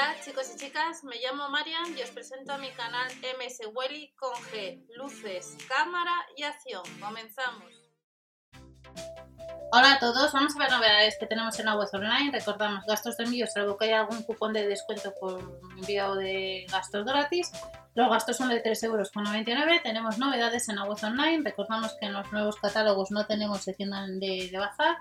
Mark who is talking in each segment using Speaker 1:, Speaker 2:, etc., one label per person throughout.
Speaker 1: Hola chicos y chicas, me llamo Marian y os presento a mi canal MS Welly con G, luces, cámara y acción. Comenzamos. Hola a todos, vamos a ver novedades que tenemos en la web online. Recordamos gastos de envío, salvo que haya algún cupón de descuento por envío de gastos gratis. Los gastos son de 3,99 euros. Tenemos novedades en la web online. Recordamos que en los nuevos catálogos no tenemos sección de, de bazar,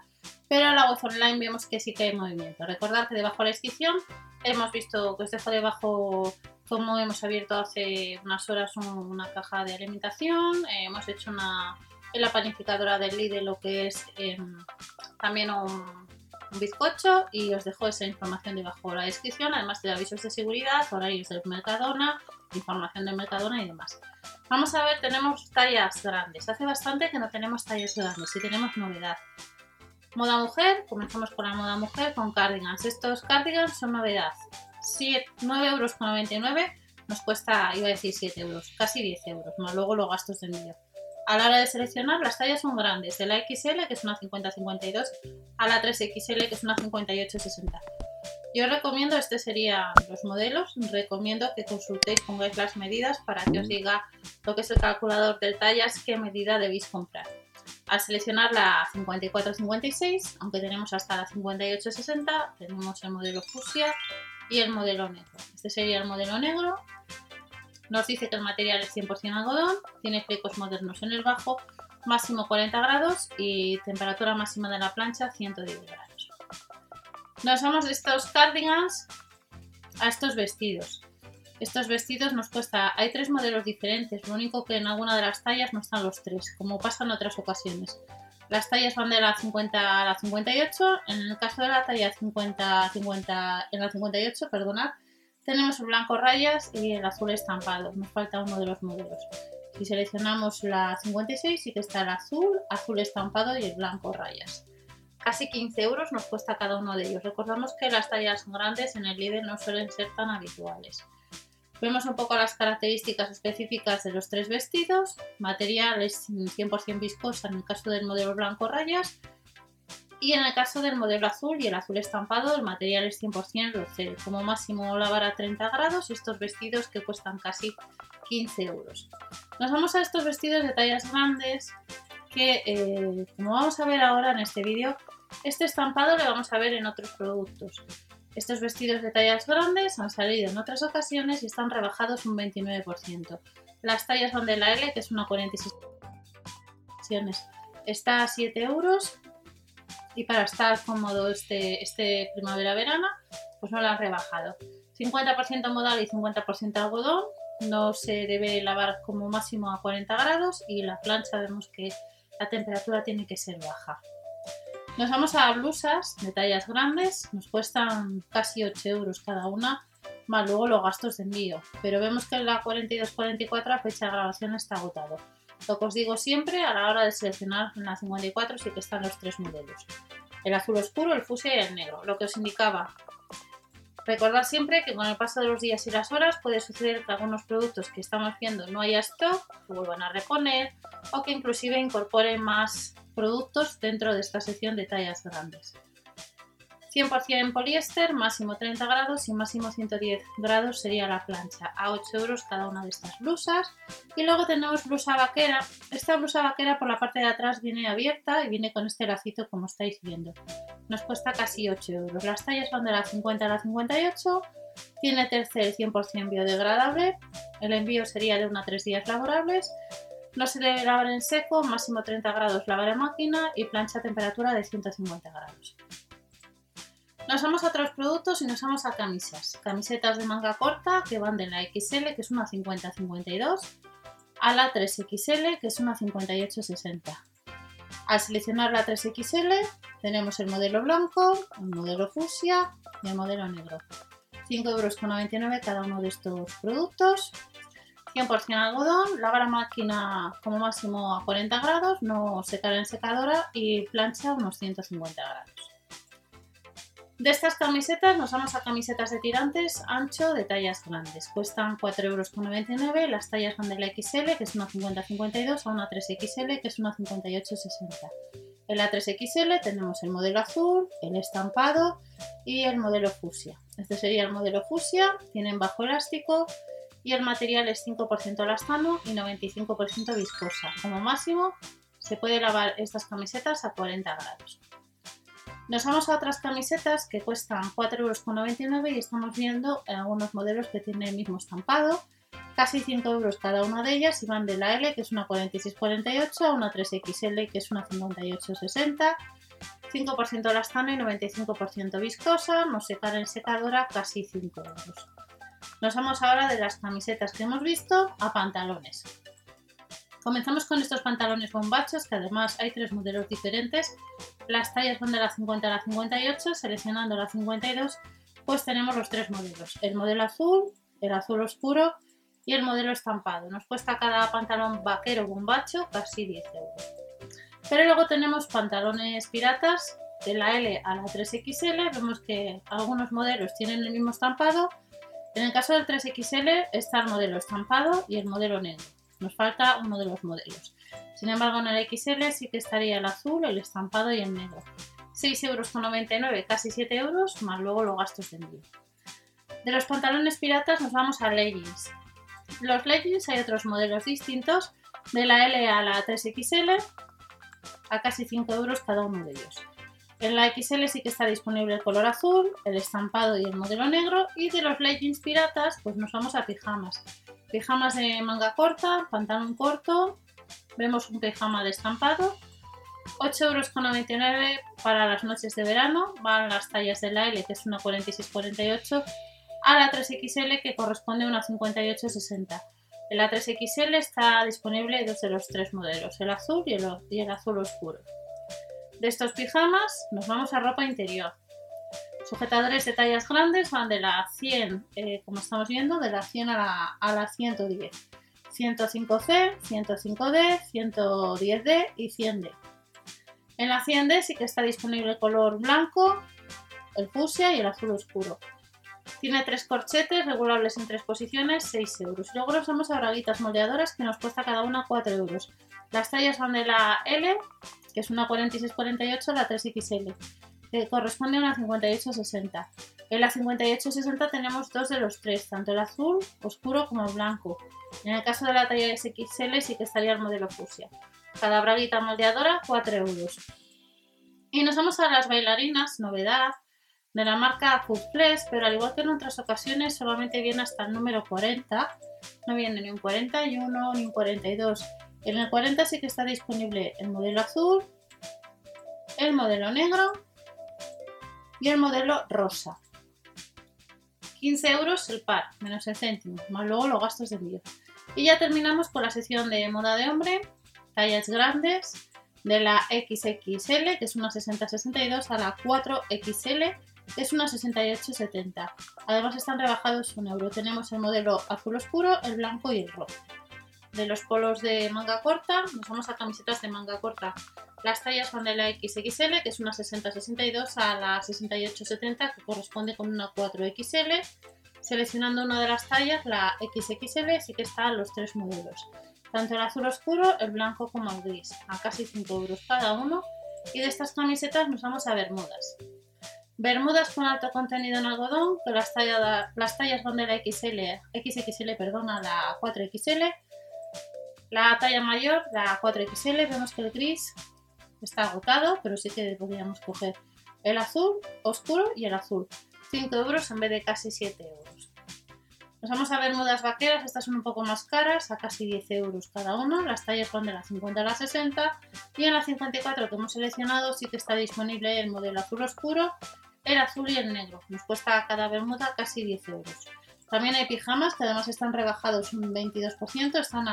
Speaker 1: pero la web online vemos que sí que hay movimiento. Recordad que debajo de la descripción hemos visto que os dejo debajo cómo hemos abierto hace unas horas una caja de alimentación. Eh, hemos hecho una en la panificadora del Lidl lo que es em, también un, bizcocho y os dejo esa información debajo de la descripción, además de avisos de seguridad, horarios del Mercadona, información del Mercadona y demás. Vamos a ver, tenemos tallas grandes. Hace bastante que no tenemos tallas grandes y tenemos novedad. Moda mujer, comenzamos con la moda mujer con cardigans. Estos cardigans son novedad. 9,99 euros nos cuesta, iba a decir 7 euros, casi 10 euros, más luego los gastos de envío. A la hora de seleccionar, las tallas son grandes, de la XL, que es una 50-52, a la 3XL, que es una 58-60. Yo recomiendo, este serían los modelos, recomiendo que consultéis, pongáis las medidas para que os diga lo que es el calculador de tallas, qué medida debéis comprar. Al seleccionar la 54-56, aunque tenemos hasta la 58-60, tenemos el modelo fusia y el modelo negro. Este sería el modelo negro nos dice que el material es 100% algodón, tiene flecos modernos en el bajo, máximo 40 grados y temperatura máxima de la plancha 110 grados. Nos vamos de estos cardigans a estos vestidos. Estos vestidos nos cuesta, hay tres modelos diferentes, lo único que en alguna de las tallas no están los tres, como pasa en otras ocasiones. Las tallas van de la 50 a la 58, en el caso de la talla 50, 50 en la 58, perdonad, tenemos el blanco rayas y el azul estampado. Nos falta uno de los modelos. Si seleccionamos la 56, sí que está el azul, azul estampado y el blanco rayas. Casi 15 euros nos cuesta cada uno de ellos. Recordamos que las tallas grandes en el líder no suelen ser tan habituales. Vemos un poco las características específicas de los tres vestidos. Material es 100% viscosa en el caso del modelo blanco rayas y en el caso del modelo azul y el azul estampado, el material es 100% rocel. Como máximo lavar a 30 grados estos vestidos que cuestan casi 15 euros. Nos vamos a estos vestidos de tallas grandes que, eh, como vamos a ver ahora en este vídeo, este estampado lo vamos a ver en otros productos. Estos vestidos de tallas grandes han salido en otras ocasiones y están rebajados un 29%. Las tallas van de la L, que es una 46 está a 7 euros y para estar cómodo este, este primavera-verano, pues no lo han rebajado. 50% modal y 50% algodón, no se debe lavar como máximo a 40 grados y la plancha vemos que la temperatura tiene que ser baja. Nos vamos a blusas de tallas grandes, nos cuestan casi 8 euros cada una, más luego los gastos de envío, pero vemos que la 42-44 a fecha de grabación está agotado. Lo que os digo siempre, a la hora de seleccionar en la 54 sí que están los tres modelos. El azul oscuro, el fusia y el negro. Lo que os indicaba. Recordad siempre que con el paso de los días y las horas puede suceder que algunos productos que estamos viendo no haya stock, se vuelvan a reponer o que inclusive incorporen más productos dentro de esta sección de tallas grandes. 100% en poliéster, máximo 30 grados y máximo 110 grados sería la plancha, a 8 euros cada una de estas blusas. Y luego tenemos blusa vaquera. Esta blusa vaquera por la parte de atrás viene abierta y viene con este lacito como estáis viendo. Nos cuesta casi 8 euros. Las tallas van de la 50 a la 58. Tiene tercer 100% biodegradable. El envío sería de 1 a 3 días laborables. No se debe lavar en seco, máximo 30 grados lavar en máquina y plancha a temperatura de 150 grados. Nos vamos a otros productos y nos vamos a camisas. Camisetas de manga corta que van de la XL, que es una 50-52, a la 3XL, que es una 58-60. Al seleccionar la 3XL tenemos el modelo blanco, el modelo fusia y el modelo negro. 5,99 euros cada uno de estos productos. 100% algodón, lavar a máquina como máximo a 40 grados, no secar en secadora y plancha unos 150 grados. De estas camisetas nos vamos a camisetas de tirantes ancho de tallas grandes. Cuestan 4,99 euros. Las tallas van de la XL, que es una 50-52, a una 3XL, que es una 58-60. En la 3XL tenemos el modelo azul, el estampado y el modelo fusia. Este sería el modelo fusia, tienen bajo elástico y el material es 5% elastano y 95% viscosa. Como máximo se puede lavar estas camisetas a 40 grados. Nos vamos a otras camisetas que cuestan 4,99 euros y estamos viendo algunos modelos que tienen el mismo estampado. Casi 5 euros cada una de ellas y van de la L, que es una 46-48, a una 3XL, que es una 58-60. 5% elastano y 95% viscosa, no secar en secadora, casi 5 euros. Nos vamos ahora de las camisetas que hemos visto a pantalones. Comenzamos con estos pantalones bombachos, que además hay tres modelos diferentes. Las tallas van de la 50 a la 58, seleccionando la 52, pues tenemos los tres modelos. El modelo azul, el azul oscuro y el modelo estampado. Nos cuesta cada pantalón vaquero bombacho casi 10 euros. Pero luego tenemos pantalones piratas de la L a la 3XL. Vemos que algunos modelos tienen el mismo estampado. En el caso del 3XL está el modelo estampado y el modelo negro. Nos falta uno de los modelos. Sin embargo, en el XL sí que estaría el azul, el estampado y el negro. 6,99 euros, casi 7 euros, más luego los gastos de envío. De los pantalones piratas nos vamos a leggings. Los leggings hay otros modelos distintos, de la L a la 3XL, a casi 5 euros cada uno de ellos. En la XL sí que está disponible el color azul, el estampado y el modelo negro. Y de los leggings piratas, pues nos vamos a pijamas. Pijamas de manga corta, pantalón corto. Vemos un pijama de estampado. 8,99 euros para las noches de verano. Van las tallas de la L, que es una 46-48, a la 3XL, que corresponde a una 58-60. En la 3XL está disponible dos de los tres modelos, el azul y el azul oscuro. De estos pijamas nos vamos a ropa interior. Sujetadores de tallas grandes van de la 100, eh, como estamos viendo, de la 100 a la, a la 110. 105C, 105D, 110D y 100D. En la 100D sí que está disponible el color blanco, el fucsia y el azul oscuro. Tiene tres corchetes regulables en tres posiciones, 6 euros. Luego nos vamos a braguitas moldeadoras que nos cuesta cada una 4 euros. Las tallas van de la L, que es una 46-48, la 3XL que corresponde a una 58-60. En la 58-60 tenemos dos de los tres, tanto el azul oscuro como el blanco. En el caso de la talla XL sí que estaría el modelo fusia. Cada braguita moldeadora 4 euros. Y nos vamos a las bailarinas, novedad, de la marca Food pero al igual que en otras ocasiones solamente viene hasta el número 40, no viene ni un 41 ni un 42. En el 40 sí que está disponible el modelo azul, el modelo negro y el modelo rosa. 15 euros el par, menos el céntimo, más luego los gastos de envío. Y ya terminamos con la sección de moda de hombre, tallas grandes, de la XXL, que es una 60-62, a la 4XL, que es una 68-70. Además están rebajados un euro. Tenemos el modelo azul oscuro, el blanco y el rojo. De los polos de manga corta, nos vamos a camisetas de manga corta las tallas van de la XXL, que es una 60-62, a la 68-70, que corresponde con una 4XL. Seleccionando una de las tallas, la XXL, sí que están los tres modelos. Tanto el azul oscuro, el blanco como el gris, a casi 5 euros cada uno. Y de estas camisetas nos vamos a bermudas. Bermudas con alto contenido en algodón, que las, tallas, las tallas van de la XL, XXL perdón, a la 4XL. La talla mayor, la 4XL, vemos que el gris está agotado, pero sí que podríamos coger el azul oscuro y el azul. 5 euros en vez de casi 7 euros. Nos vamos a ver modas vaqueras, estas son un poco más caras, a casi 10 euros cada una. Las tallas van de la 50 a la 60 y en la 54 que hemos seleccionado sí que está disponible el modelo azul oscuro, el azul y el negro. Nos cuesta cada bermuda casi 10 euros. También hay pijamas que además están rebajados un 22%, están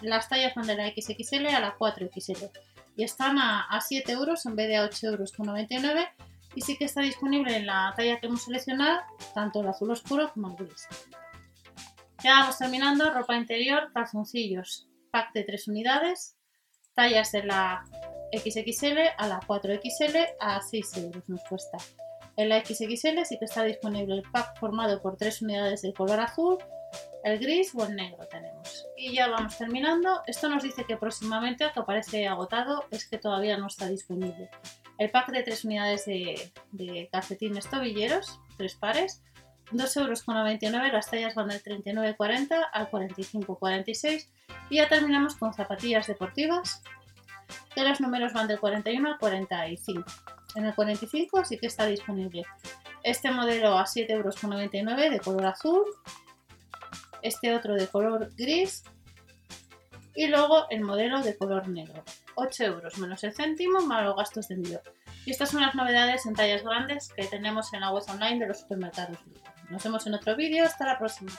Speaker 1: las tallas van de la XXL a la 4XL y están a, 7 euros en vez de a 8 euros con 99 y sí que está disponible en la talla que hemos seleccionado, tanto el azul oscuro como el gris. Ya vamos terminando, ropa interior, calzoncillos, pack de 3 unidades, tallas de la XXL a la 4XL a 6 euros nos cuesta. En la XXL sí que está disponible el pack formado por 3 unidades de color azul, el gris o el negro tenemos. Y ya vamos terminando. Esto nos dice que próximamente, que aparece agotado, es que todavía no está disponible. El pack de tres unidades de, calcetines tobilleros, tres pares, 2,99 euros, las tallas van del 39,40 al 45,46 y ya terminamos con zapatillas deportivas que los números van del 41 al 45. En el 45 sí que está disponible este modelo a 7,99 euros de color azul, este otro de color gris y luego el modelo de color negro. 8 euros menos el céntimo más los gastos de envío. Y estas son las novedades en tallas grandes que tenemos en la web online de los supermercados. Nos vemos en otro vídeo. Hasta la próxima.